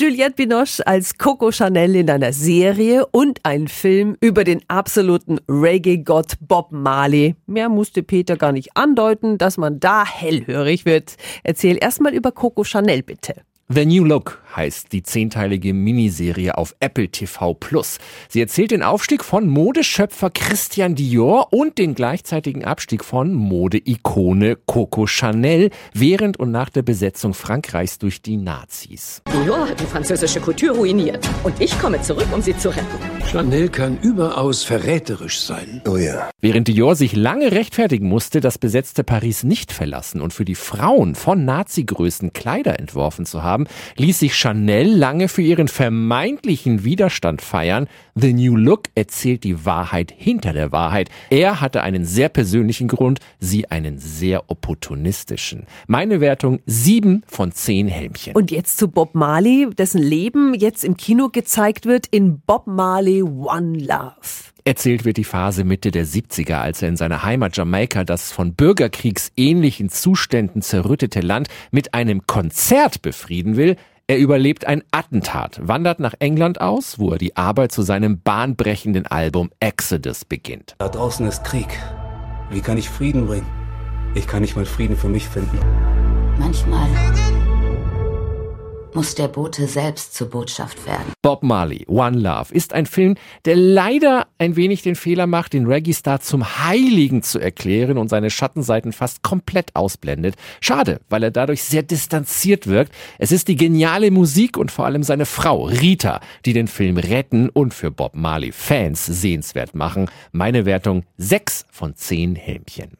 Juliette Binoche als Coco Chanel in einer Serie und ein Film über den absoluten Reggae-Gott Bob Marley. Mehr musste Peter gar nicht andeuten, dass man da hellhörig wird. Erzähl erstmal über Coco Chanel bitte. The New Look heißt die zehnteilige Miniserie auf Apple TV Plus. Sie erzählt den Aufstieg von Modeschöpfer Christian Dior und den gleichzeitigen Abstieg von Modeikone Coco Chanel während und nach der Besetzung Frankreichs durch die Nazis. Dior hat die französische Couture ruiniert und ich komme zurück, um sie zu retten. Chanel kann überaus verräterisch sein. Oh ja. Während Dior sich lange rechtfertigen musste, das besetzte Paris nicht verlassen und für die Frauen von Nazi-Größen Kleider entworfen zu haben, haben, ließ sich Chanel lange für ihren vermeintlichen Widerstand feiern. The New Look erzählt die Wahrheit hinter der Wahrheit. Er hatte einen sehr persönlichen Grund, sie einen sehr opportunistischen. Meine Wertung sieben von zehn Helmchen. Und jetzt zu Bob Marley, dessen Leben jetzt im Kino gezeigt wird in Bob Marley One Love. Erzählt wird die Phase Mitte der 70er, als er in seiner Heimat Jamaika das von bürgerkriegsähnlichen Zuständen zerrüttete Land mit einem Konzert befrieden will. Er überlebt ein Attentat, wandert nach England aus, wo er die Arbeit zu seinem bahnbrechenden Album Exodus beginnt. Da draußen ist Krieg. Wie kann ich Frieden bringen? Ich kann nicht mal Frieden für mich finden. Manchmal muss der Bote selbst zur Botschaft werden. Bob Marley, One Love, ist ein Film, der leider ein wenig den Fehler macht, den Reggae-Star zum Heiligen zu erklären und seine Schattenseiten fast komplett ausblendet. Schade, weil er dadurch sehr distanziert wirkt. Es ist die geniale Musik und vor allem seine Frau, Rita, die den Film retten und für Bob Marley-Fans sehenswert machen. Meine Wertung 6 von 10 Helmchen.